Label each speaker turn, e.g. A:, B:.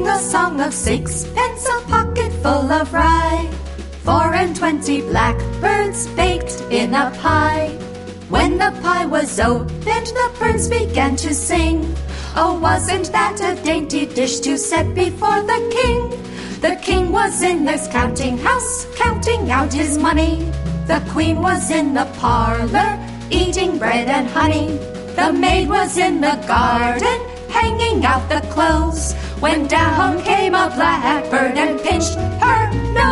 A: a song of sixpence, a pocket full of rye. Four and twenty blackbirds baked in a pie. When the pie was opened, the birds began to sing. Oh, wasn't that a dainty dish to set before the king? The king was in this counting house, counting out his money. The queen was in the parlor, eating bread and honey. The maid was in the garden, hanging out the clothes. When down came a blackbird and pinched her nose.